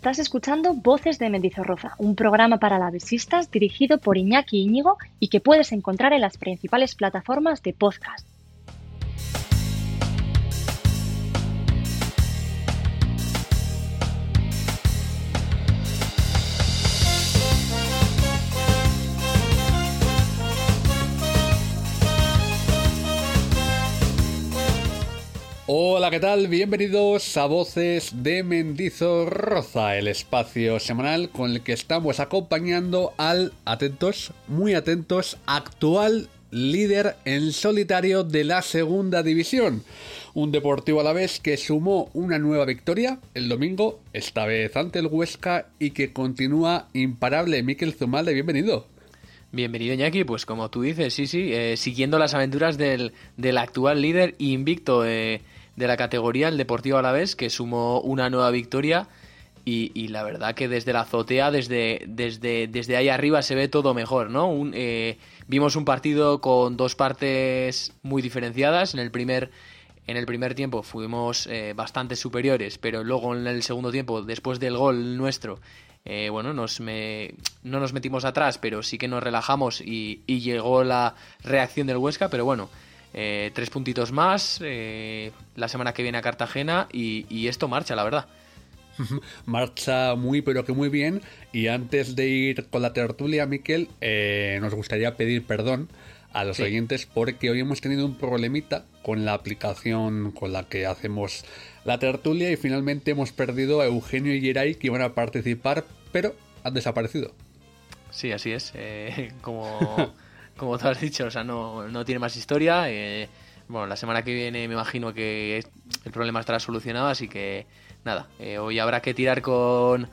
Estás escuchando Voces de Mendizorroza, un programa para lavesistas dirigido por Iñaki Íñigo y que puedes encontrar en las principales plataformas de podcast. Hola, ¿qué tal? Bienvenidos a Voces de Mendizorroza, el espacio semanal con el que estamos acompañando al, atentos, muy atentos, actual líder en solitario de la segunda división. Un deportivo a la vez que sumó una nueva victoria el domingo, esta vez ante el Huesca, y que continúa imparable. Miquel Zumalde, bienvenido. Bienvenido Iñaki, pues como tú dices, sí, sí, eh, siguiendo las aventuras del, del actual líder invicto. Eh, de la categoría, el Deportivo Alavés, que sumó una nueva victoria. Y, la verdad que desde la azotea, desde, desde, desde ahí arriba se ve todo mejor, ¿no? Eh, vimos un partido con dos partes muy diferenciadas. En el primer, en el primer tiempo fuimos eh, bastante superiores, pero luego en el segundo tiempo, después del gol nuestro, eh, bueno, nos no nos metimos atrás, pero sí que nos relajamos y, y llegó la reacción del Huesca, pero bueno, eh, tres puntitos más eh, la semana que viene a Cartagena y, esto marcha, la verdad. marcha muy pero que muy bien y antes de ir con la tertulia, Miquel, eh, nos gustaría pedir perdón a los oyentes porque hoy hemos tenido un problemita con la aplicación con la que hacemos la tertulia y finalmente hemos perdido a Eugenio y Geray que iban a participar pero han desaparecido. Sí, así es. como como tú has dicho, o sea, no, no tiene más historia. Eh, bueno, la semana que viene me imagino que el problema estará solucionado, así que nada, eh, hoy habrá que tirar con,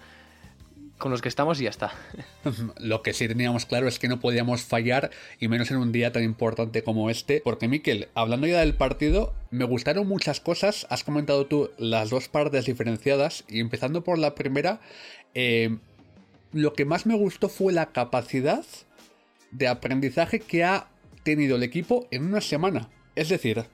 con los que estamos y ya está. Lo que sí teníamos claro es que no podíamos fallar, y menos en un día tan importante como este, porque Miquel, hablando ya del partido, me gustaron muchas cosas, has comentado tú las dos partes diferenciadas, y empezando por la primera, eh, lo que más me gustó fue la capacidad de aprendizaje que ha tenido el equipo en una semana. Es decir,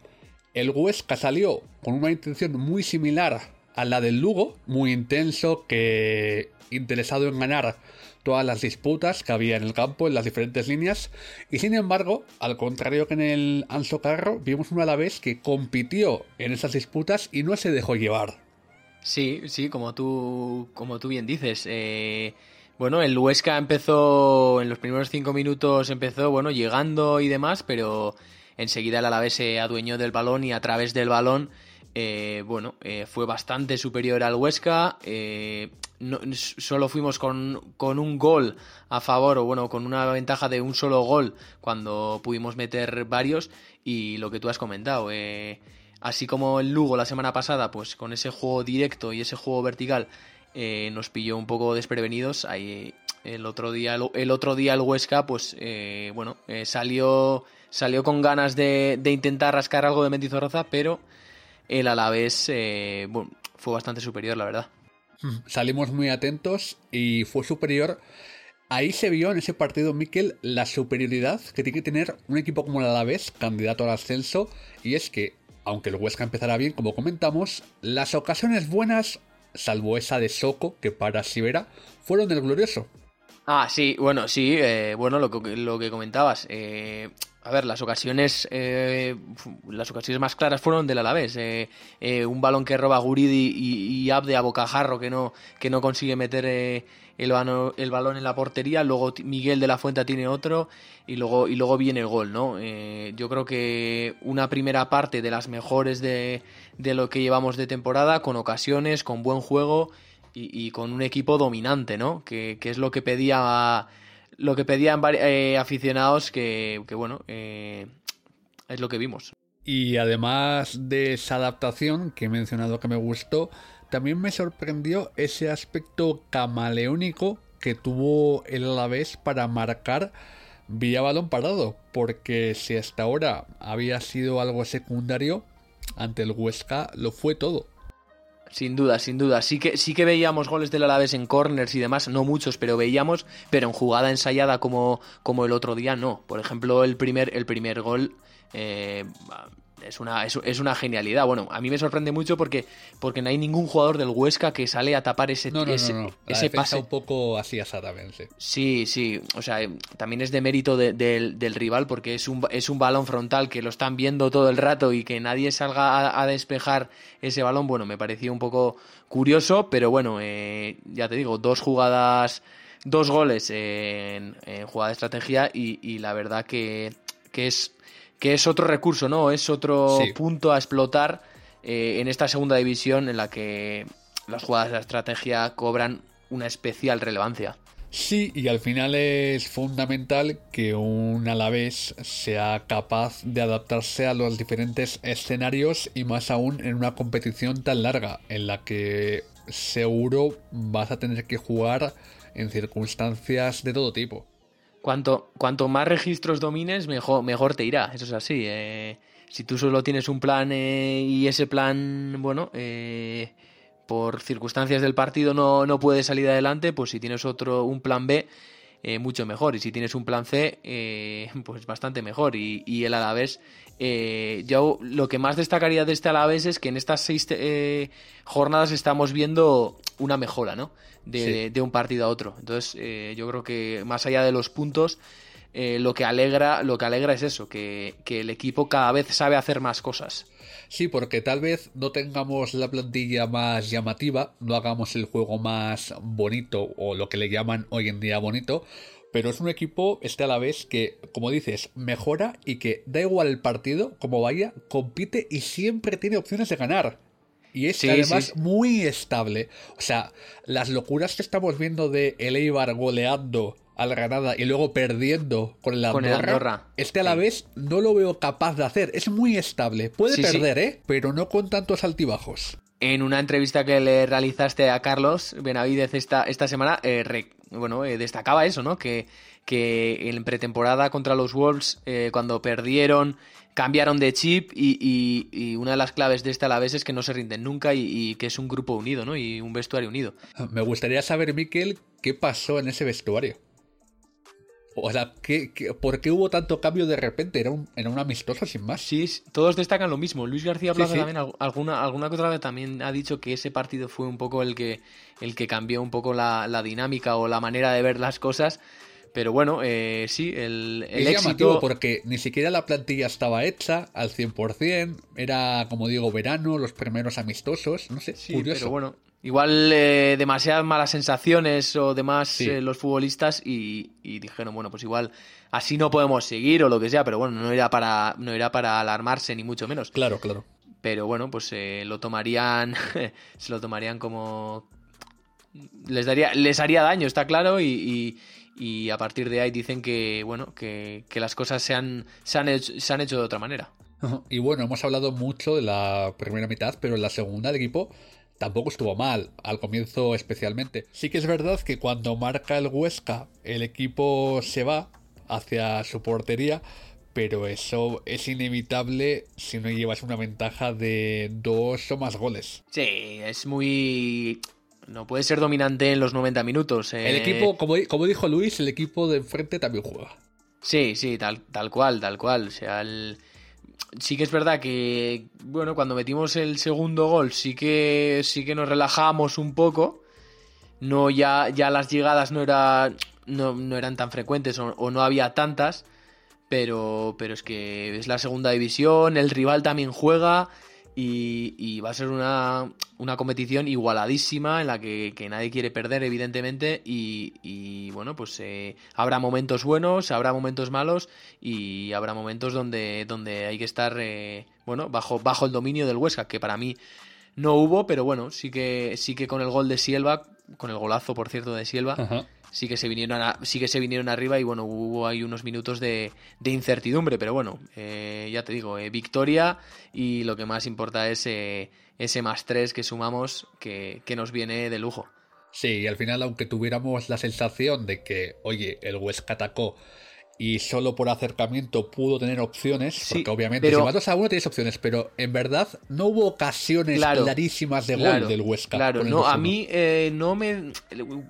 el Huesca salió con una intención muy similar a la del Lugo, muy intenso, que interesado en ganar todas las disputas que había en el campo, en las diferentes líneas, y sin embargo, al contrario que en el Anso Carro, vimos una a la vez que compitió en esas disputas y no se dejó llevar. Sí, sí, como tú, como tú bien dices. Eh, bueno, el Huesca empezó, en los primeros cinco minutos empezó, bueno, llegando y demás, pero enseguida el Alavés se adueñó del balón y a través del balón, eh, bueno, eh, fue bastante superior al Huesca. Eh, solo fuimos con, con, un gol a favor, o bueno, con una ventaja de un solo gol cuando pudimos meter varios. Y lo que tú has comentado, así como el Lugo la semana pasada, pues con ese juego directo y ese juego vertical eh, nos pilló un poco desprevenidos. Ahí el otro día, el, otro día Huesca, pues eh, bueno, eh, salió, salió con ganas de, intentar rascar algo de Mendizorroza, pero el Alavés fue bastante superior, la verdad. Salimos muy atentos y fue superior. Ahí se vio en ese partido, Miquel, la superioridad que tiene que tener un equipo como el Alavés, candidato al ascenso, y es que, aunque el Huesca empezará bien, como comentamos, las ocasiones buenas salvo esa de Soco, que para Sibera, fueron del glorioso. Ah, sí, bueno, sí, eh, bueno, lo que, lo que comentabas. Eh, a ver, las ocasiones eh, las ocasiones más claras fueron del Alavés. un balón que roba Guridi y, y, Abde a bocajarro que no, que no consigue meter el, balón en la portería. Luego Miguel de la Fuente tiene otro y luego, y luego viene el gol, ¿no? yo creo que una primera parte de las mejores de, de lo que llevamos de temporada, con ocasiones, con buen juego y, con un equipo dominante, ¿no? Que, es lo que pedía lo que pedían eh, aficionados que, bueno, eh, es lo que vimos. Y además de esa adaptación que he mencionado que me gustó, también me sorprendió ese aspecto camaleónico que tuvo el Alavés para marcar vía balón parado, porque si hasta ahora había sido algo secundario, ante el Huesca lo fue todo. Sin duda, sin duda. Sí que, sí que veíamos goles del Alavés en corners y demás, no muchos, pero veíamos, pero en jugada ensayada como, como el otro día, no. Por ejemplo, el primer, el primer gol, eh, es una, es, una genialidad. Bueno, a mí me sorprende mucho porque, porque no hay ningún jugador del Huesca que sale a tapar ese, no, ese, ese pase. un poco así asadamente. Sí, sí. O sea, también es de mérito del rival porque es un, es un balón frontal que lo están viendo todo el rato y que nadie salga a, despejar ese balón. Bueno, me pareció un poco curioso, pero bueno, eh, ya te digo, dos jugadas, dos goles en, jugada de estrategia y, la verdad que, que es que es otro recurso, ¿no? Es otro punto a explotar eh, en esta segunda división en la que las jugadas de estrategia cobran una especial relevancia. Sí, y al final es fundamental que un Alavés sea capaz de adaptarse a los diferentes escenarios y más aún en una competición tan larga en la que seguro vas a tener que jugar en circunstancias de todo tipo. Cuanto, cuanto más registros domines, mejor, mejor te irá. Eso es así. Eh. si tú solo tienes un plan eh, y ese plan, bueno, eh, por circunstancias del partido no, no puede salir adelante, pues si tienes otro, un plan B, mucho mejor. Y si tienes un plan C, pues bastante mejor. Y, y el Alavés, yo lo que más destacaría de este Alavés es que en estas seis jornadas estamos viendo una mejora, ¿no? De, un partido a otro. Entonces, eh, yo creo que más allá de los puntos, eh, lo que alegra, lo que alegra es eso, que, el equipo cada vez sabe hacer más cosas. Sí, porque tal vez no tengamos la plantilla más llamativa, no hagamos el juego más bonito o lo que le llaman hoy en día bonito, pero es un equipo, este a la vez, que, como dices, mejora y que da igual el partido, como vaya, compite y siempre tiene opciones de ganar. Y es además muy estable. O sea, las locuras que estamos viendo de el Eibar goleando al Granada y luego perdiendo con el Andorra, este a la vez no lo veo capaz de hacer. Es muy estable. Puede perder, ¿eh? Pero no con tantos altibajos. En una entrevista que le realizaste a Carlos Benavidez esta, esta semana, eh, bueno, eh, destacaba eso, ¿no? Que, que en pretemporada contra los Wolves, eh, cuando perdieron cambiaron de chip y, una de las claves de este Alavés es que no se rinden nunca y, que es un grupo unido, ¿no? Y un vestuario unido. Me gustaría saber, Miquel, qué pasó en ese vestuario. O sea, por qué hubo tanto cambio de repente? Era un, era un amistoso sin más. Sí, todos destacan lo mismo. Luis García Plaza también, alguna, alguna otra vez también ha dicho que ese partido fue un poco el que, el que cambió un poco la, la dinámica o la manera de ver las cosas. Pero bueno, eh, sí, el, el es éxito... porque ni siquiera la plantilla estaba hecha al 100%, era, como digo, verano, los primeros amistosos, no sé, sí, Pero bueno, igual eh, demasiadas malas sensaciones o demás eh, los futbolistas y, dijeron, bueno, pues igual así no podemos seguir o lo que sea, pero bueno, no era para, no era para alarmarse ni mucho menos. Claro, claro. Pero bueno, pues eh, lo tomarían, se lo tomarían como... Les, daría, les haría daño, está claro, y y a partir de ahí dicen que, bueno, que, las cosas se han, se, han hecho, se han hecho de otra manera. Y bueno, hemos hablado mucho de la primera mitad, pero en la segunda el equipo tampoco estuvo mal, al comienzo especialmente. Sí que es verdad que cuando marca el Huesca, el equipo se va hacia su portería, pero eso es inevitable si no llevas una ventaja de dos o más goles. Sí, es muy no puede ser dominante en los 90 minutos. El eh. equipo, como, como, dijo Luis, el equipo de enfrente también juega. Sí, sí, tal, tal cual, tal cual. O sea, sí que es verdad que, bueno, cuando metimos el segundo gol sí que, sí que nos relajamos un poco. No, ya, ya las llegadas no, era, no, eran tan frecuentes o, no había tantas. Pero, pero es que es la segunda división, el rival también juega y, va a ser una, competición igualadísima en la que, nadie quiere perder, evidentemente. Y, bueno, pues eh, habrá momentos buenos, habrá momentos malos y habrá momentos donde, donde hay que estar eh, bueno, bajo, bajo el dominio del Huesca, que para mí no hubo, pero bueno, sí que, sí que con el gol de Sielva, con el golazo, por cierto, de Sielva sí que se vinieron, sí que se vinieron arriba y bueno, hubo ahí unos minutos de, incertidumbre, pero bueno, eh, ya te digo, eh, victoria y lo que más importa es eh, ese más tres que sumamos que, que nos viene de lujo. Sí, y al final, aunque tuviéramos la sensación de que, oye, el Huesca atacó y solo por acercamiento pudo tener opciones, porque obviamente si matas a uno tienes opciones, pero en verdad no hubo ocasiones clarísimas de gol del Huesca. Claro, no, a mí eh, no me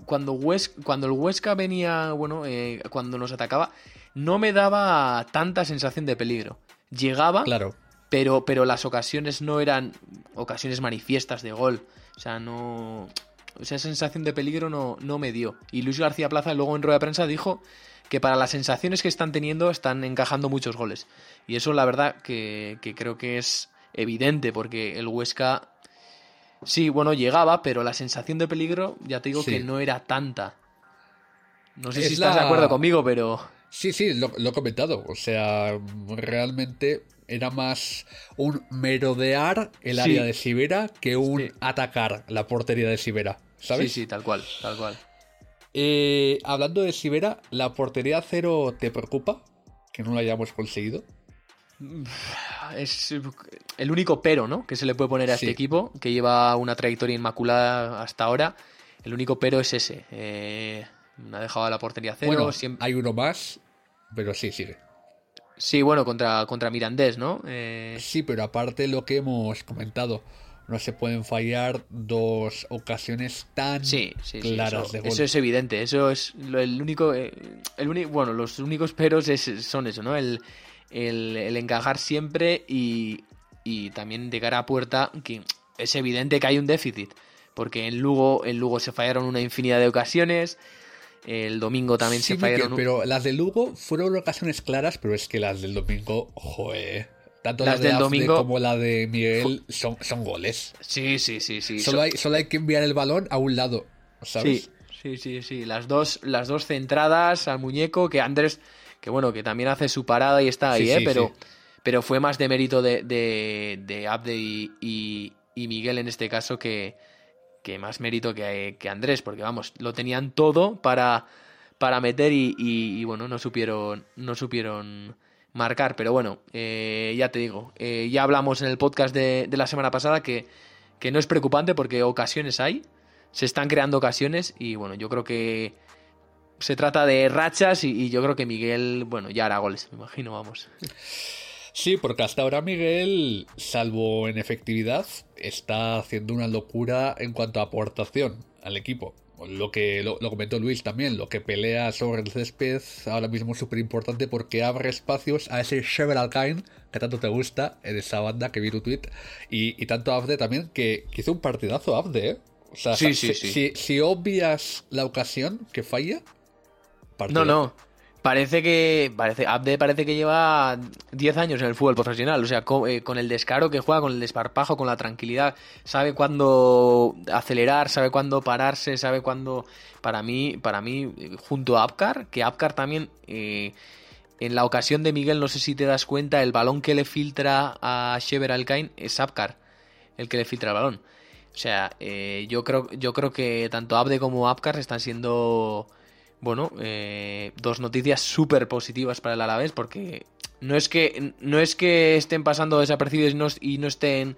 cuando cuando el Huesca venía, bueno, eh, cuando nos atacaba, no me daba tanta sensación de peligro. Llegaba, claro pero, pero las ocasiones no eran ocasiones manifiestas de gol. O sea, no. Esa sensación de peligro no, no me dio. Y Luis García Plaza luego en rueda de prensa dijo que para las sensaciones que están teniendo están encajando muchos goles. Y eso la verdad que, creo que es evidente porque el Huesca sí, bueno, llegaba, pero la sensación de peligro ya te digo que no era tanta. No sé si estás de acuerdo conmigo, pero... Sí, sí, lo, he comentado. O sea, realmente era más un merodear el área de Sibera que un atacar la portería de Sibera. ¿Sabes? Sí, sí, tal cual, tal cual. Eh, hablando de Sibera, ¿la portería cero te preocupa? Que no la hayamos conseguido. Es el único pero, ¿no? Que se le puede poner a este equipo, que lleva una trayectoria inmaculada hasta ahora. El único pero es ese. Eh, ha dejado la portería cero. Hay uno más, pero sí, sigue. Sí, bueno, contra, contra Mirandés, ¿no? Eh, sí, pero aparte lo que hemos comentado, no se pueden fallar dos ocasiones tan claras eso, de gol. Eso es evidente, eso es el único, eh, el único bueno, los únicos peros son eso, ¿no? El, el, encajar siempre y, y, también de cara a puerta, que es evidente que hay un déficit, porque en Lugo, en Lugo se fallaron una infinidad de ocasiones, el domingo también se fallaron. pero las de Lugo fueron ocasiones claras, pero es que las del domingo, joder. Tanto las, del domingo como la de Miguel son, son goles. Sí, sí, sí, sí. Solo, hay, solo hay que enviar el balón a un lado, ¿sabes? Sí, sí, sí, sí. Las dos, las dos centradas al muñeco que Andrés, que bueno, que también hace su parada y está ahí, ¿eh? pero, pero fue más de mérito de, de, Abde y, Miguel en este caso que, que más mérito que, que, Andrés, porque vamos, lo tenían todo para, para meter y, y, bueno, no supieron, no supieron marcar. Pero bueno, eh, ya te digo, eh, ya hablamos en el podcast de, la semana pasada que, que, no es preocupante porque ocasiones hay, se están creando ocasiones y bueno, yo creo que se trata de rachas y, yo creo que Miguel, bueno, ya hará goles, me imagino, vamos. Sí, porque hasta ahora Miguel, salvo en efectividad, está haciendo una locura en cuanto a aportación al equipo lo que lo, comentó Luis también, lo que pelea sobre el césped ahora mismo es súper importante porque abre espacios a ese Shever Alkine que tanto te gusta en esa banda que vi tu tweet y, tanto Abde también que, hizo un partidazo Abde, ¿eh? O sea, si, Si, obvias la ocasión que falla, No, no. Parece que. Parece, Abde parece que lleva 10 años en el fútbol profesional. O sea, eh, con, el descaro que juega, con el desparpajo, con la tranquilidad. Sabe cuándo acelerar, sabe cuándo pararse, sabe cuándo. Para mí, para mí, junto a Apcar, que Apcar también. Eh, en la ocasión de Miguel, no sé si te das cuenta, el balón que le filtra a Shever Alcain es Apcar, el que le filtra el balón. O sea, eh, yo creo, yo creo que tanto Abde como Apcar están siendo bueno, eh, dos noticias súper positivas para el Alavés porque no es que no es que estén pasando desapercibidos y no, y no estén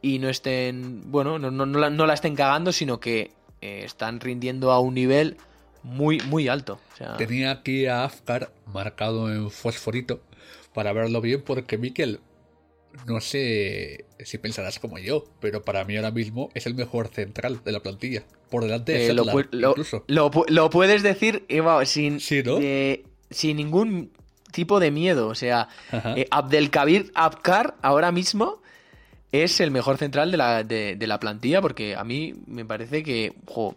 y no estén bueno no, no, no, la, estén cagando sino que eh, están rindiendo a un nivel muy muy alto. Tenía aquí a Afkar marcado en fosforito para verlo bien porque Miquel no sé si pensarás como yo, pero para mí ahora mismo es el mejor central de la plantilla. Por delante de eh, lo, incluso. Lo, puedes decir, Eva, sin, sin ningún tipo de miedo. O sea, eh, Abdelkabir Abkar ahora mismo es el mejor central de la, de, la plantilla porque a mí me parece que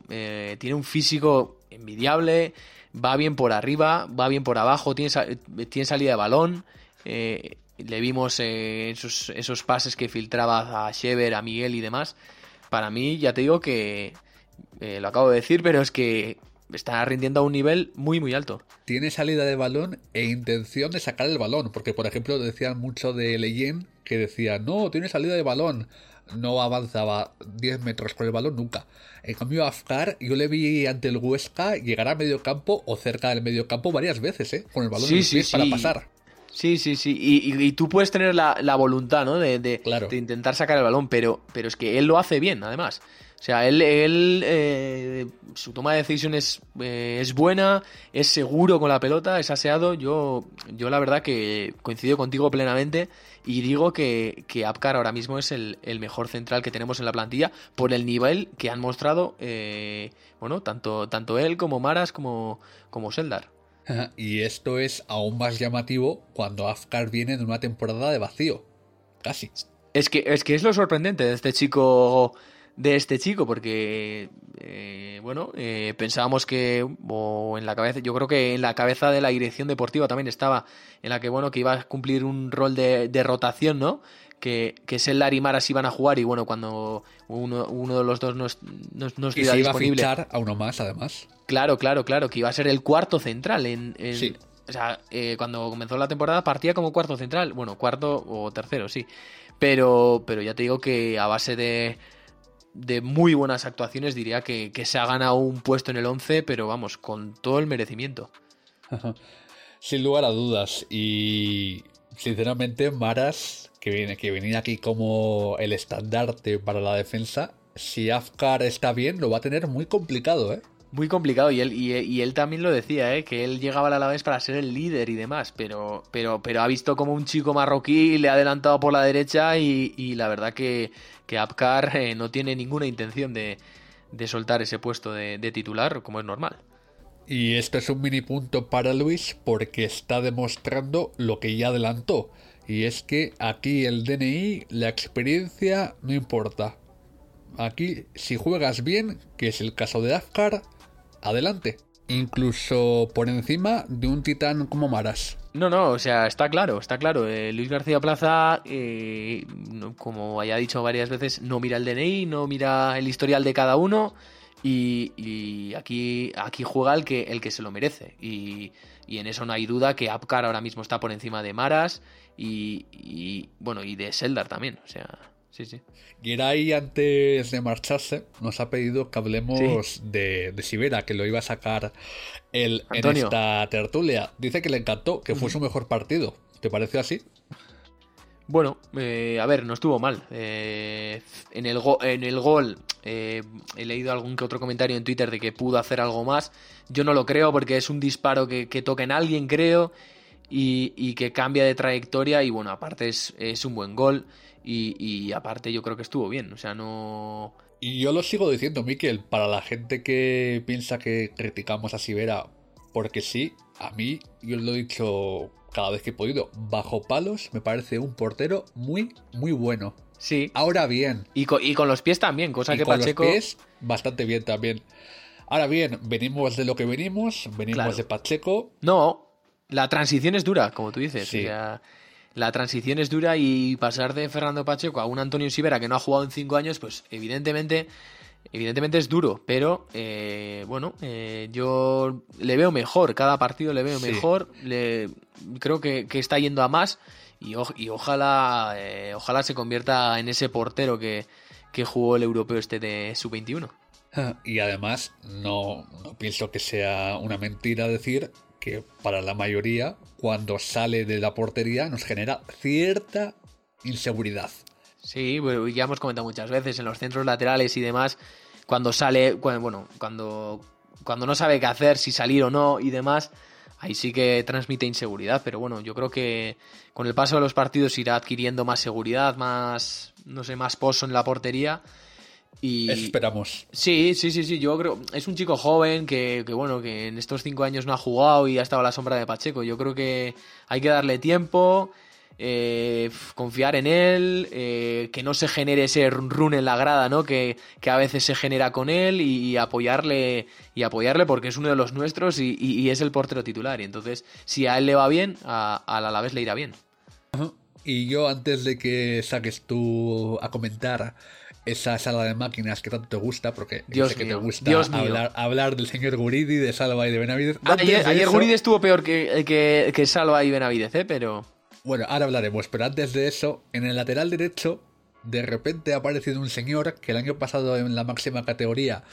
eh, tiene un físico envidiable, va bien por arriba, va bien por abajo, tiene, tiene salida de balón. Eh, le vimos eh, esos, esos, pases que filtraba a Shever, a Miguel y demás. Para mí, ya te digo que eh, lo acabo de decir, pero es que está rindiendo a un nivel muy, muy alto. Tiene salida de balón e intención de sacar el balón, porque por ejemplo decían mucho de Leyen que decía, no, tiene salida de balón, no avanzaba 10 metros con el balón nunca. En cambio, Afkar, yo le vi ante el Huesca llegar a medio campo o cerca del medio campo varias veces, ¿eh? Con el balón en sí, para pasar. Sí, sí, sí. Y, tú puedes tener la, voluntad, ¿no? De, de, intentar sacar el balón, pero, pero es que él lo hace bien, además. O sea, él, él eh, su toma de decisiones eh, es buena, es seguro con la pelota, es aseado. Yo, yo la verdad que coincido contigo plenamente y digo que, que Apcar ahora mismo es el, mejor central que tenemos en la plantilla por el nivel que han mostrado, eh, bueno, tanto, tanto él como Maras como, como Seldar. Y esto es aún más llamativo cuando Afkar viene de una temporada de vacío. casi. Es que, es que es lo sorprendente de este chico de este chico, porque, eh, bueno, eh, pensábamos que, o en la cabeza, yo creo que en la cabeza de la dirección deportiva también estaba, en la que, bueno, que iba a cumplir un rol de, de rotación, ¿no? Que, que Sellar y Maras iban a jugar y, bueno, cuando uno, uno de los dos no, no, no y se iba a fichar a uno más, además. Claro, claro, claro, que iba a ser el cuarto central en... Sí. O sea, eh, cuando comenzó la temporada partía como cuarto central, bueno, cuarto o tercero, sí. Pero, pero ya te digo que a base de, de muy buenas actuaciones diría que, que, se ha ganado un puesto en el 11, pero vamos, con todo el merecimiento. Sin lugar a dudas. Y sinceramente, Maras, que, viene, que venía aquí como el estandarte para la defensa, si Afkar está bien, lo va a tener muy complicado, ¿eh? Muy complicado, y él, y, él también lo decía, ¿eh? que él llegaba a la vez para ser el líder y demás, pero, pero, pero ha visto como un chico marroquí le ha adelantado por la derecha y, y la verdad que, que Apcar eh, no tiene ninguna intención de, de soltar ese puesto de, de, titular, como es normal. Y esto es un mini punto para Luis porque está demostrando lo que ya adelantó. Y es que aquí el DNI, la experiencia, no importa. Aquí, si juegas bien, que es el caso de Afkar, adelante. Incluso por encima de un titán como Maras. No, no, o sea, está claro, está claro. Eh, Luis García Plaza, eh, como haya dicho varias veces, no mira el DNI, no mira el historial de cada uno. Y, y aquí, aquí juega el que, el que se lo merece. Y, y, en eso no hay duda que Apcar ahora mismo está por encima de Maras y, y bueno, y de Seldar también. O sea, sí, sí. Giray, antes de marcharse, nos ha pedido que hablemos sí. de, de, Sibera, que lo iba a sacar él en esta tertulia. Dice que le encantó, que fue su mejor partido. ¿Te pareció así? Bueno, eh, a ver, no estuvo mal. Eh, en, el gol eh, he leído algún que otro comentario en Twitter de que pudo hacer algo más. Yo no lo creo porque es un disparo que, que toca en alguien, creo, y, que cambia de trayectoria. Y bueno, aparte es, un buen gol. Y, y, aparte yo creo que estuvo bien. O sea, no... Y yo lo sigo diciendo, Miquel, para la gente que piensa que criticamos a Sibera porque sí, a mí, yo lo he dicho cada vez que he podido, bajo palos, me parece un portero muy, muy bueno. Sí. Ahora bien. Y con, y con los pies también, cosa y que con Pacheco... los pies, bastante bien también. Ahora bien, venimos de lo que venimos, venimos claro. de Pacheco. No, la transición es dura, como tú dices. Sí. O sea, la transición es dura y pasar de Fernando Pacheco a un Antonio Sibera que no ha jugado en cinco años, pues evidentemente, evidentemente es duro. Pero eh, bueno, eh, yo le veo mejor, cada partido le veo Sí. mejor, le, creo que, que está yendo a más y, o- y ojalá, eh, ojalá se convierta en ese portero que, que jugó el europeo este de sub-21. Y además, no, no pienso que sea una mentira decir que para la mayoría, cuando sale de la portería, nos genera cierta inseguridad. Sí, bueno, ya hemos comentado muchas veces en los centros laterales y demás, cuando sale, cu- bueno, cuando, cuando no sabe qué hacer, si salir o no y demás, ahí sí que transmite inseguridad, pero bueno, yo creo que con el paso de los partidos irá adquiriendo más seguridad, más, no sé, más pozo en la portería. Y... Esperamos. Sí, sí, sí, sí, yo creo, es un chico joven que, que, bueno, que en estos cinco años no ha jugado y ha estado a la sombra de Pacheco. Yo creo que hay que darle tiempo, eh, confiar en él, eh, que no se genere ese run en la grada, ¿no? Que, que a veces se genera con él y, y, apoyarle y apoyarle porque es uno de los nuestros y, y, y, es el portero titular. Y entonces, si a él le va bien, a, a la Alavés le irá bien. Y yo antes de que saques tú a comentar esa sala de máquinas que tanto te gusta, porque Dios sé que mío, te gusta Dios hablar, hablar, del señor Guridi, de Salva y de Benavidez. Ayer, ayer eso, Guridi estuvo peor que, que, que, Salva y Benavidez, ¿eh? pero... Bueno, ahora hablaremos, pero antes de eso, en el lateral derecho, de repente ha aparecido un señor que el año pasado en la máxima categoría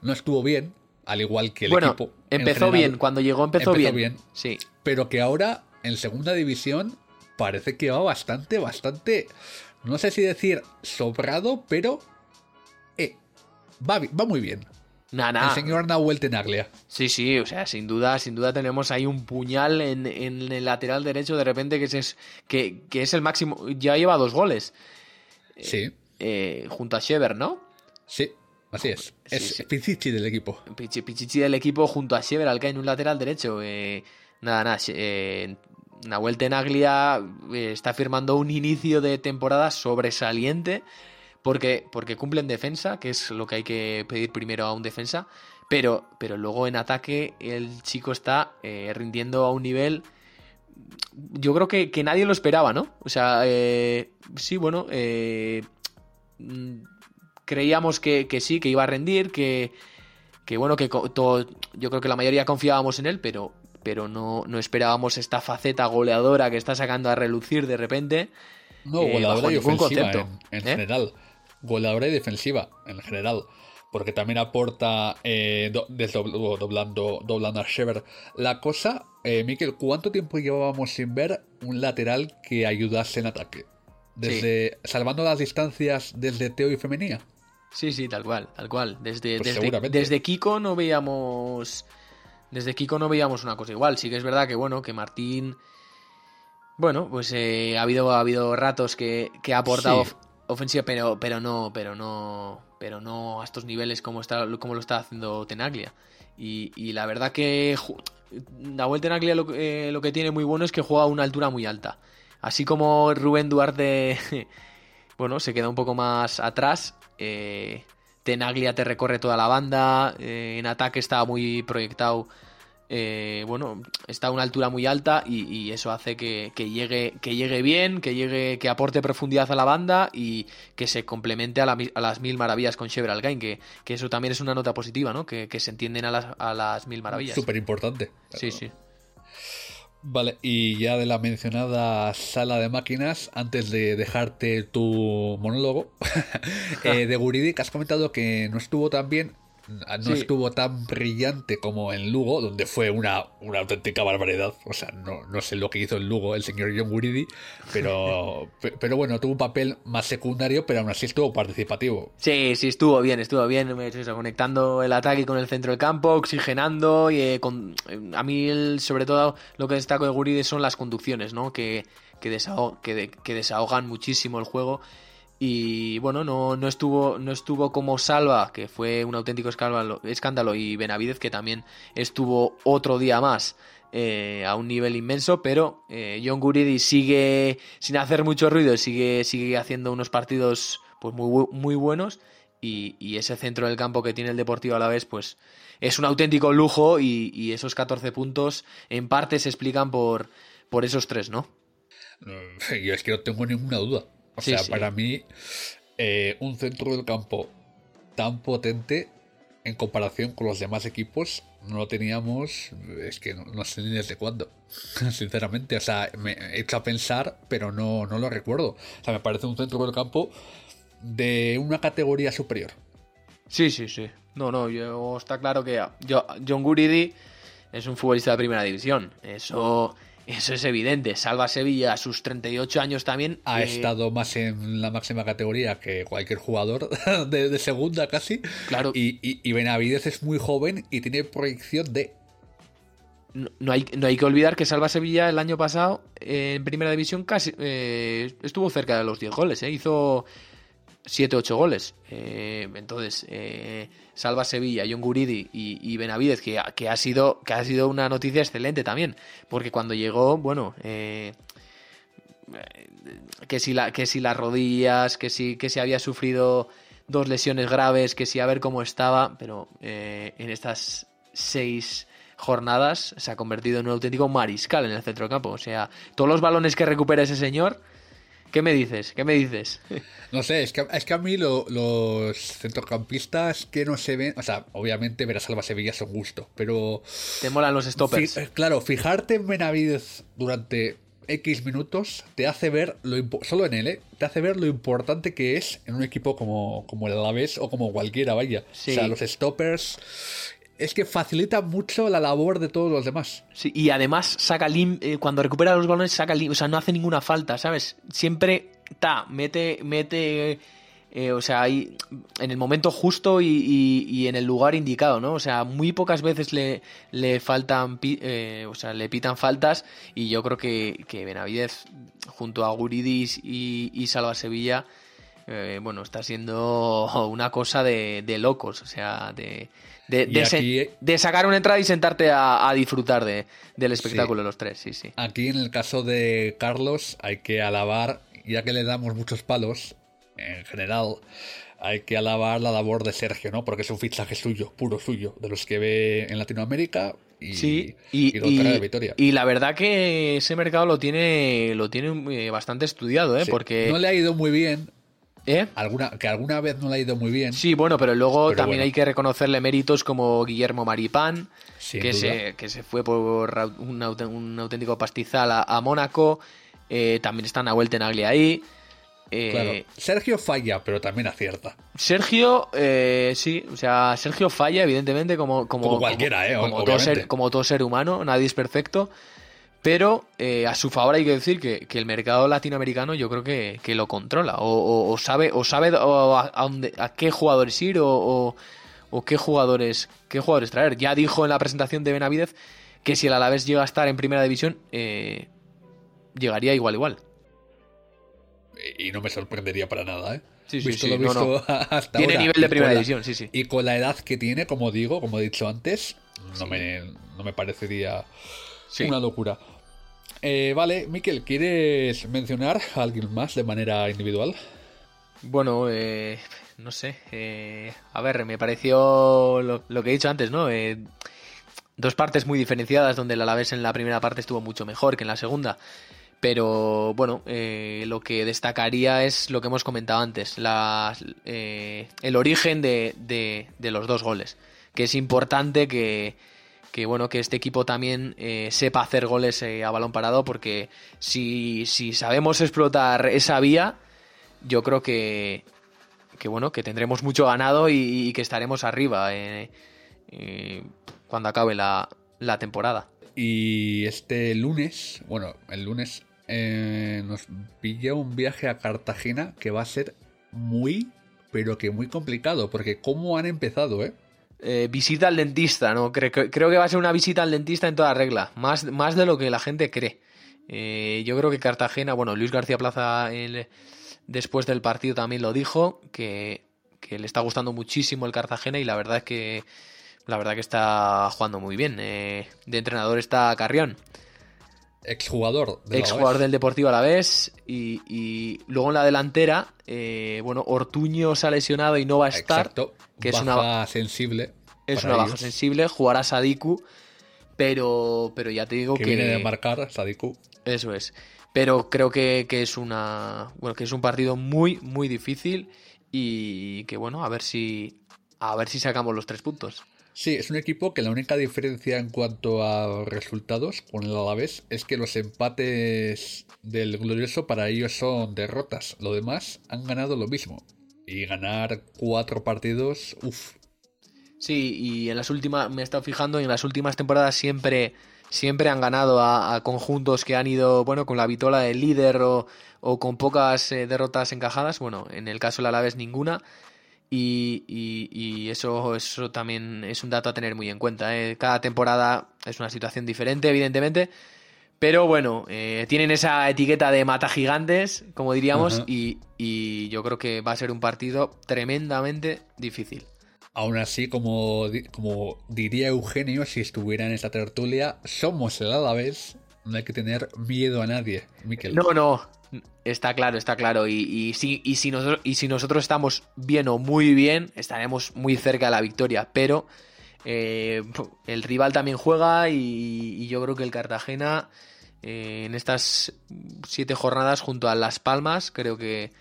no estuvo bien, al igual que el bueno, equipo. Empezó general, bien, cuando llegó empezó, empezó bien. bien. Sí. Pero que ahora, en segunda división, parece que va bastante, bastante. No sé si decir sobrado, pero. Eh, va, va muy bien. Nah, nah. El señor Nahuel Tenaglia. Sí, sí, o sea, sin duda, sin duda tenemos ahí un puñal en, en el lateral derecho de repente que es, que, que, es el máximo. Ya lleva dos goles. Sí. Eh, eh, junto a Shever, ¿no? Sí, así es. Sí, es sí. Pichichi del equipo. Pichichi del equipo junto a Shever al que en un lateral derecho. Eh, nada, nada. Eh, Nahuel Tenaglia eh, está firmando un inicio de temporada sobresaliente porque, porque cumple en defensa, que es lo que hay que pedir primero a un defensa, pero, pero luego en ataque el chico está eh, rindiendo a un nivel yo creo que, nadie lo esperaba, ¿no? O sea, eh, sí, bueno, eh, mm, creíamos que, sí, que iba a rendir, que, que bueno, que todo, yo creo que la mayoría confiábamos en él, pero, pero no, no esperábamos esta faceta goleadora que está sacando a relucir de repente. No, eh, goleadora y ofensiva en, general. Goleadora y defensiva en general porque también aporta eh, doblando, doblando a Shever. La cosa, eh, Miquel, ¿cuánto tiempo llevábamos sin ver un lateral que ayudase en ataque? Desde salvando las distancias desde Teo y Femenía. Sí, sí, tal cual, tal cual. Desde, pues desde, desde, Kiko no veíamos. Desde Kiko no veíamos una cosa igual. Sí que es verdad que bueno, que Martín. Bueno, pues eh, ha habido, ha habido ratos que, que ha aportado ofensiva, pero, pero no, pero no pero no a estos niveles como, está, como lo está haciendo Tenaglia. Y, la verdad que Nahuel Tenaglia lo, eh, lo que tiene muy bueno es que juega a una altura muy alta. Así como Rubén Duarte, bueno, se queda un poco más atrás. Eh, Tenaglia te recorre toda la banda. Eh, en ataque está muy proyectado eh, bueno, está a una altura muy alta y, eso hace que, llegue, que llegue bien, que llegue, que aporte profundidad a la banda y que se complemente a, las mil maravillas con Chevrolet Algain, que, que, eso también es una nota positiva, ¿no? Que, se entienden a las, a las mil maravillas. Súper importante. Sí, sí. Vale, y ya de la mencionada sala de máquinas, antes de dejarte tu monólogo, eh, de Guridi, has comentado que no estuvo tan bien no estuvo tan brillante como en Lugo, donde fue una, una auténtica barbaridad. O sea, no, no, sé lo que hizo en Lugo el señor John Guridi, pero, pero bueno, tuvo un papel más secundario, pero aún así estuvo participativo. Sí, sí, estuvo bien, estuvo bien, conectando el ataque con el centro del campo, oxigenando, y eh, con, eh, a mí sobre todo lo que destaco de Guridi son las conducciones, ¿no? Que, que, que desahogan muchísimo el juego y bueno, no, no, estuvo, no estuvo como Salva, que fue un auténtico escándalo, escándalo y Benavidez, que también estuvo otro día más eh, a un nivel inmenso, pero eh, John Guridi sigue sin hacer mucho ruido, sigue, sigue haciendo unos partidos pues muy, muy buenos y, ese centro del campo que tiene el Deportivo a la vez, pues es un auténtico lujo y, esos 14 puntos en parte se explican por, por esos tres, ¿no? Yo es que no tengo ninguna duda. O sea, para mí, eh, un centro del campo tan potente en comparación con los demás equipos no lo teníamos, es que no, sé ni desde cuándo, sinceramente. O sea, me he hecho a pensar, pero no, no lo recuerdo. O sea, me parece un centro del campo de una categoría superior. Sí, sí, sí. No, no, yo, está claro que yo, John Guridi es un futbolista de primera división. Eso eso es evidente. Salva Sevilla a sus 38 años también. Ha eh, estado más en la máxima categoría que cualquier jugador de, segunda casi. Claro. Y, y, Benavides es muy joven y tiene proyección de. No, hay, no hay que olvidar que Salva Sevilla el año pasado en primera división casi eh, estuvo cerca de los 10 goles. Eh. Hizo 7-8 goles. Eh, entonces, eh, salva Sevilla, John Guridi y, Benavidez, que, que, ha sido, que ha sido una noticia excelente también. Porque cuando llegó, bueno, eh, que, si la, que si las rodillas, que si, que si había sufrido dos lesiones graves, que si a ver cómo estaba, pero en estas seis jornadas se ha convertido en un auténtico mariscal en el centro campo. O sea, todos los balones que recupera ese señor ¿Qué me dices? ¿Qué me dices? No sé, es que, es que a mí los centrocampistas que no se ven, o sea, obviamente ver a Salva Sevilla es un gusto, pero... Te molan los stoppers. Claro, fijarte en Benavides durante X minutos te hace ver, lo solo en él, ¿eh? te hace ver lo importante que es en un equipo como, como el Alavés o como cualquiera, vaya. O sea, los stoppers es que facilita mucho la labor de todos los demás. Sí, y además saca lim eh, cuando recupera los balones saca lim o sea, no hace ninguna falta, ¿sabes? Siempre ta, mete mete eh, o sea, ahí en el momento justo y, en el lugar indicado, ¿no? O sea, muy pocas veces le, le faltan, eh, o sea, le pitan faltas y yo creo que, que Benavidez junto a Guridis y, y Salva Sevilla eh, bueno, está siendo una cosa de, locos, o sea, de, de, sacar una entrada y sentarte a, disfrutar del espectáculo de los tres, sí, sí. Aquí en el caso de Carlos hay que alabar, ya que le damos muchos palos, en general, hay que alabar la labor de Sergio, ¿no? Porque es un fichaje suyo, puro suyo, de los que ve en Latinoamérica y, sí, y, y, la verdad que ese mercado lo tiene, lo tiene eh, bastante estudiado, ¿eh? Porque... No le ha ido muy bien, ¿Eh? Alguna, que alguna vez no le ha ido muy bien. Sí, bueno, pero luego también hay que reconocerle méritos como Guillermo Maripán, que se, que se, fue por un, auténtico pastizal a, Mónaco. Eh, también está Nahuel Tenaglia ahí. Eh, Sergio falla, pero también acierta. Sergio, eh, sí, o sea, Sergio falla, evidentemente, como, como, cualquiera, ¿eh? Como todo, ser, como todo ser humano, nadie es perfecto. Pero eh, a su favor hay que decir que, el mercado latinoamericano yo creo que, lo controla. O, sabe, o sabe a, dónde, a qué jugadores ir o, qué jugadores qué jugadores traer. Ya dijo en la presentación de Benavidez que si el Alavés llega a estar en primera división, llegaría igual igual y no me sorprendería para nada, ¿eh? Sí, sí, sí. tiene nivel de primera división, sí, sí. Y con la edad que tiene, como digo, como he dicho antes, no, me, no me parecería una locura. Eh, vale, Miquel, ¿quieres mencionar a alguien más de manera individual? Bueno, eh, no sé. Eh, a ver, me pareció lo, que he dicho antes, ¿no? dos partes muy diferenciadas, donde el Alavés en la primera parte estuvo mucho mejor que en la segunda. Pero bueno, eh, lo que destacaría es lo que hemos comentado antes, eh, el origen de, los dos goles. Que es importante que, bueno, que este equipo también eh, sepa hacer goles a balón parado, porque si, sabemos explotar esa vía, yo creo que, bueno, que tendremos mucho ganado y, que estaremos arriba cuando acabe la, la temporada. Y este lunes, bueno, el lunes eh, nos pilla un viaje a Cartagena que va a ser muy, pero que muy complicado, porque cómo han empezado, ¿eh? Eh visita al dentista, ¿no? Creo, creo, que va a ser una visita al dentista en toda regla, más, más de lo que la gente cree. Eh, yo creo que Cartagena, bueno, Luis García Plaza después del partido también lo dijo, que, le está gustando muchísimo el Cartagena y la verdad es que la verdad que está jugando muy bien. de entrenador está Carrión. Exjugador del Exjugador del Deportivo a la vez. Y, luego en la delantera, eh, bueno, Ortuño se ha lesionado y no va a estar. Exacto. Que es una sensible. Es una baja sensible. Jugará Sadiku. Pero, pero ya te digo que. Que viene de marcar Sadiku. Eso es. Pero creo que, que, es una. Bueno, que es un partido muy, muy difícil. Y que bueno, a ver si. A ver si sacamos los tres puntos. Sí, es un equipo que la única diferencia en cuanto a resultados con el Alavés es que los empates del Glorioso para ellos son derrotas. Lo demás han ganado lo mismo. Y ganar cuatro partidos, uff. Sí, y en las últimas, me he estado fijando, y en las últimas temporadas siempre, siempre han ganado a, conjuntos que han ido, bueno, con la vitola del líder o, con pocas eh, derrotas encajadas. Bueno, en el caso del Alavés ninguna. Y, eso, eso también es un dato a tener muy en cuenta. ¿eh? Cada temporada es una situación diferente, evidentemente. Pero bueno, eh, tienen esa etiqueta de mata gigantes, como diríamos, y, yo creo que va a ser un partido tremendamente difícil. Aún así, como, como diría Eugenio, si estuviera en esta tertulia, somos el Alavés, no hay que tener miedo a nadie, Miquel. No, no, Está claro, está claro. Y, si, y, si nosotros, y si nosotros estamos bien o muy bien, estaremos muy cerca de la victoria. Pero eh, el rival también juega y, yo creo que el Cartagena eh, en estas siete jornadas junto a Las Palmas creo que,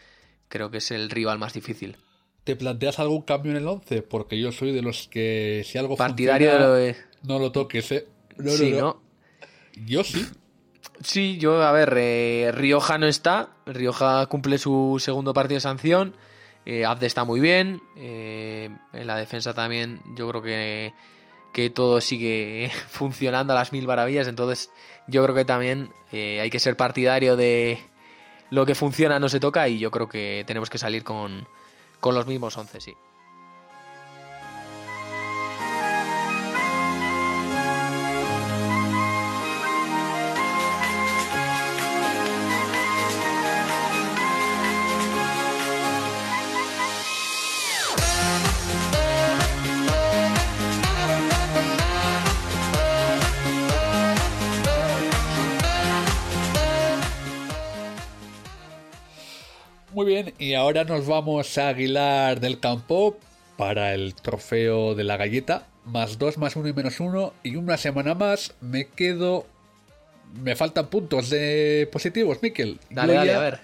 creo que es el rival más difícil. ¿Te planteas algún cambio en el 11? Porque yo soy de los que si algo Partidario funciona, no lo toques, ¿eh? No, sí, no. Yo sí. Sí, yo, a ver, eh, Rioja no está. Rioja cumple su segundo partido de sanción. Eh, Abde está muy bien. Eh, en la defensa también, yo creo que, que todo sigue funcionando a las mil maravillas. Entonces, yo creo que también hay que ser partidario de lo que funciona no se toca. Y yo creo que tenemos que salir con, con los mismos once, sí. Bien, y ahora nos vamos a Aguilar del Campo para el trofeo de la galleta. Más 2, más 1 y menos 1. Y una semana más me quedo... Me faltan puntos de positivos, Miquel. Dale, dale, a ver.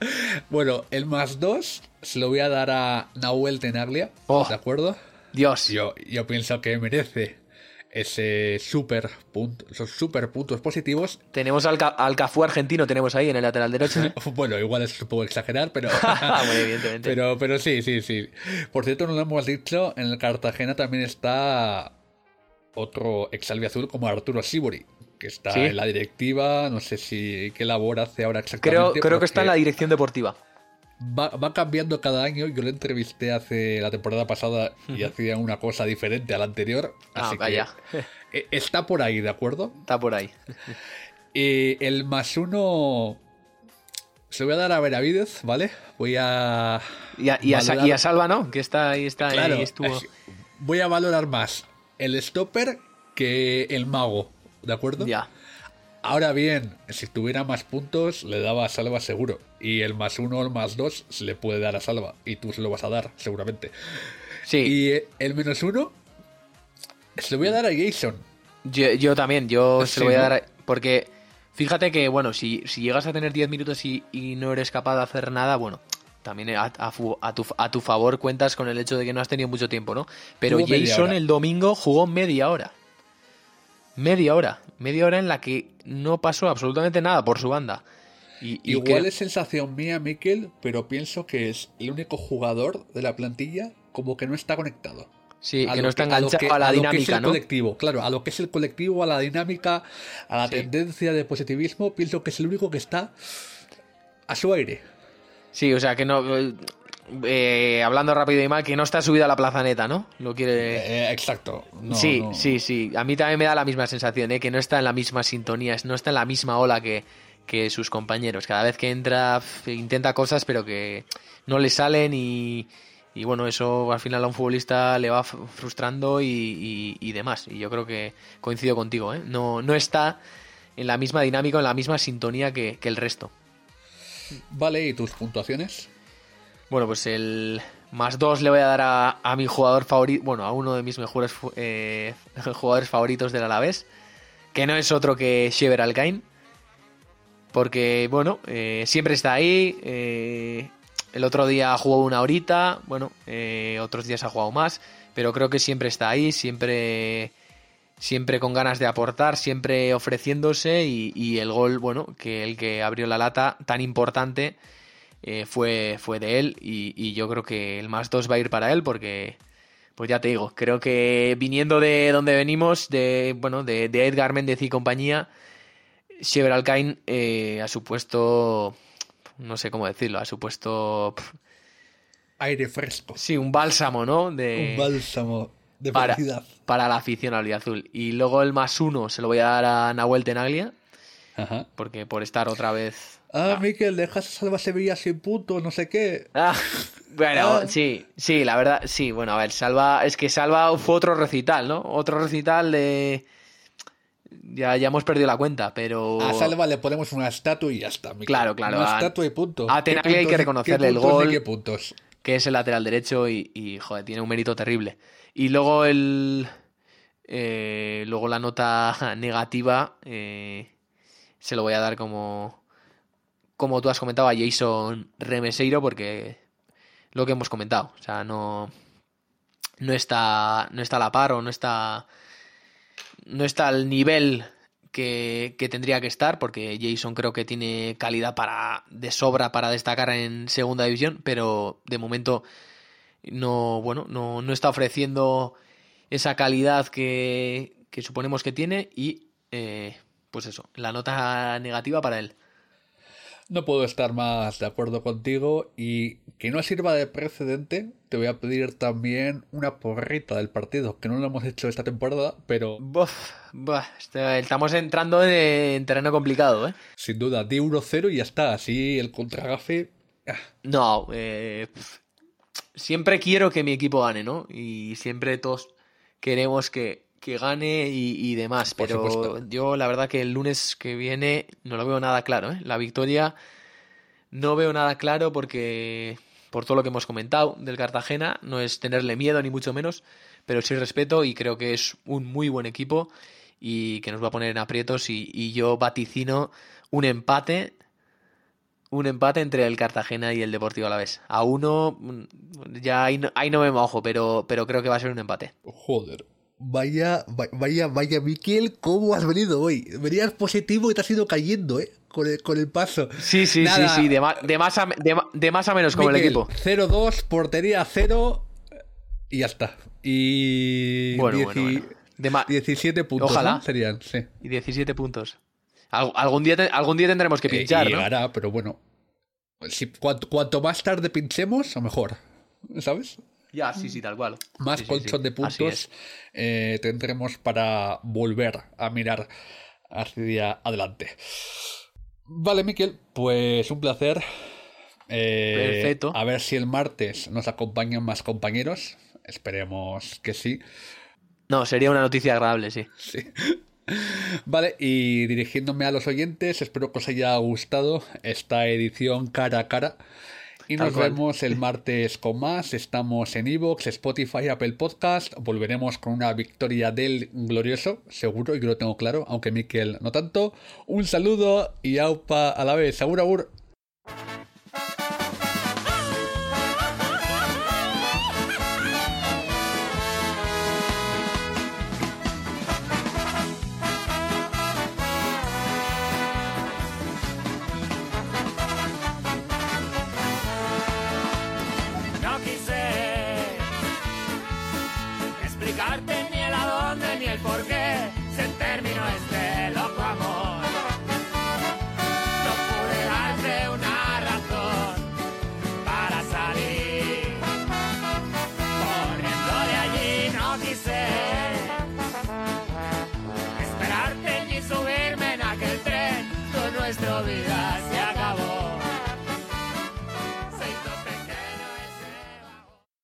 Bueno, el más 2 se lo voy a dar a Nahuel Tenaglia. Oh. ¿De acuerdo? Dios. Yo, yo pienso que merece ese super punto, esos super puntos positivos. Tenemos al, al Cafú argentino, tenemos ahí en el lateral derecho. bueno, igual es un poco exagerar, pero. bueno, evidentemente. Pero, pero sí, sí, sí. Por cierto, no lo hemos dicho, en el Cartagena también está otro exalbiazul como Arturo Sibori, que está ¿Sí? en la directiva, no sé si qué labor hace ahora exactamente. Creo, creo que está en la dirección deportiva. Va, va cambiando cada año. Yo lo entrevisté hace la temporada pasada y hacía una cosa diferente a la anterior. Ah, Así vaya. que eh, está por ahí, ¿de acuerdo? Está por ahí. Y el más uno se lo voy a dar a Benavidez, ¿vale? Voy a. Y a, y a valorar- y a Salva, ¿no? Que está ahí, está Claro, ahí, estuvo. es- voy a valorar más el stopper que el mago, ¿de acuerdo? Ya. Ahora bien, si tuviera más puntos, le daba a Salva seguro. Y el más uno o el más dos se le puede dar a Salva. Y tú se lo vas a dar, seguramente. Sí, Y el menos uno se lo voy a dar a Jason. yo, yo también, yo se lo voy a dar. Porque fíjate que, bueno, si, si llegas a tener 10 minutos y, y no eres capaz de hacer nada, bueno, también a, a a tu, a tu favor cuentas con el hecho de que no has tenido mucho tiempo, ¿no? Pero Jason el domingo jugó media hora. Media hora. Media hora en la que no pasó absolutamente nada por su banda. Y, y Igual que- es sensación mía, Miquel, pero pienso que es el único jugador de la plantilla como que no está conectado. sí, a que no está a enganchado que- a la lo que es dinámica, el ¿no? colectivo, claro, a lo que es el colectivo, a la dinámica, a la Sí. tendencia de positivismo, pienso que es el único que está a su aire. Sí, o sea, que no. Eh, hablando rápido y mal, que no está subida a la plaza neta, ¿no? Lo quiere. Eh, exacto. No, sí, no. sí, sí. A mí también me da la misma sensación, ¿eh? Que no está en la misma sintonía, no está en la misma ola que, que sus compañeros. Cada vez que entra, intenta cosas, pero que no le salen y. Y bueno, eso al final a un futbolista le va frustrando y, y- y demás. Y yo creo que coincido contigo, ¿eh? No, no está en la misma dinámica, en la misma sintonía que, que el resto. Vale, ¿y tus puntuaciones? Bueno, pues el más dos le voy a dar a, a mi jugador favorito, bueno, a uno de mis mejores eh, jugadores favoritos del Alavés, que no es otro que Shever Alcain, porque, bueno, eh, siempre está ahí, eh, el otro día jugó una horita, bueno, eh, otros días ha jugado más, pero creo que siempre está ahí, siempre siempre con ganas de aportar, siempre ofreciéndose y el gol, bueno, que el que abrió la lata tan importante eh, fue, fue de él y, y yo creo que el más dos va a ir para él porque, pues ya te digo, creo que viniendo de donde venimos, de, bueno, de, de Edgar Méndez y compañía, Shever Alcain eh, ha supuesto, no sé cómo decirlo, ha supuesto, Aire fresco. sí, un bálsamo, ¿no? De, Un bálsamo de para, felicidad. para la afición azul Y luego el más uno se lo voy a dar a Nahuel Tenaglia, Ajá. porque por estar otra vez... Ah, Miquel, dejas a Salva Sevilla sin puntos, no sé qué. Ah, bueno, Ah. sí, sí, la verdad, sí, bueno, a ver, Salva, es que Salva fue otro recital, ¿no? Otro recital de... Ya, ya hemos perdido la cuenta, pero... A Salva le ponemos una estatua y ya está. Miquel. Claro, claro, Una a- estatua y punto. a ¿Qué Tenaglia hay que reconocerle qué el gol. qué puntos? que es el lateral derecho y, y, joder, tiene un mérito terrible. Y luego el... eh, luego la nota negativa eh, se lo voy a dar como... Como tú has comentado a Jason Remeseiro porque lo que hemos comentado, o sea, no... No está, no está a la par o no está... No está al nivel que, que tendría que estar, porque Jason creo que tiene calidad para de sobra para destacar en segunda división, pero de momento no, bueno, no, no está ofreciendo esa calidad que, que suponemos que tiene y eh, pues eso, la nota negativa para él. No puedo estar más de acuerdo contigo y que no sirva de precedente, te voy a pedir también una porrita del partido, que no lo hemos hecho esta temporada, pero Buf, buah, este- estamos entrando en, en terreno complicado, ¿eh? sin duda, di 1-0 y ya está, así el contragafe... ah, No, eh, siempre quiero que mi equipo gane, ¿no? Y siempre todos queremos que, que gane y, y demás. Por Pero supuesto. yo la verdad que el lunes que viene no lo veo nada claro, ¿eh? La victoria No veo nada claro porque, por todo lo que hemos comentado del Cartagena, no es tenerle miedo ni mucho menos, pero sí respeto y creo que es un muy buen equipo y que nos va a poner en aprietos y, yo vaticino un empate un empate entre el Cartagena y el Deportivo Alavés. A uno, mm, ya ahí no, ahí no me mojo, pero, pero creo que va a ser un empate. Joder. Vaya, vaya, vaya, Miquel, ¿cómo has venido hoy? Venías positivo y te has ido cayendo, ¿eh? Con el, con el paso. Sí, sí, sí, sí, de, de, más a, de, más a menos como el equipo. 0-2, portería 0 y ya está. Y. Bueno, bueno, De 17 puntos. Ojalá. Serían, sí. Y 17 puntos. algún, día algún día tendremos que eh, pinchar. Eh, llegará, pero bueno. Si, cuanto, más tarde pinchemos, o mejor. ¿Sabes? Ya, sí, sí, tal cual. Más colchón de puntos eh, tendremos para volver a mirar hacia adelante. Vale, Miquel, pues un placer. Eh, Perfecto. A ver si el martes nos acompañan más compañeros. Esperemos que sí. No, sería una noticia agradable, sí. Sí. Vale, y dirigiéndome a los oyentes, espero que os haya gustado esta edición cara a cara. Y nos vemos el martes con más. Estamos en Evox, Spotify, Apple Podcast. Volveremos con una victoria del glorioso, seguro, y que lo tengo claro, aunque Miquel no tanto. Un saludo y aupa a la vez. Agur, agur.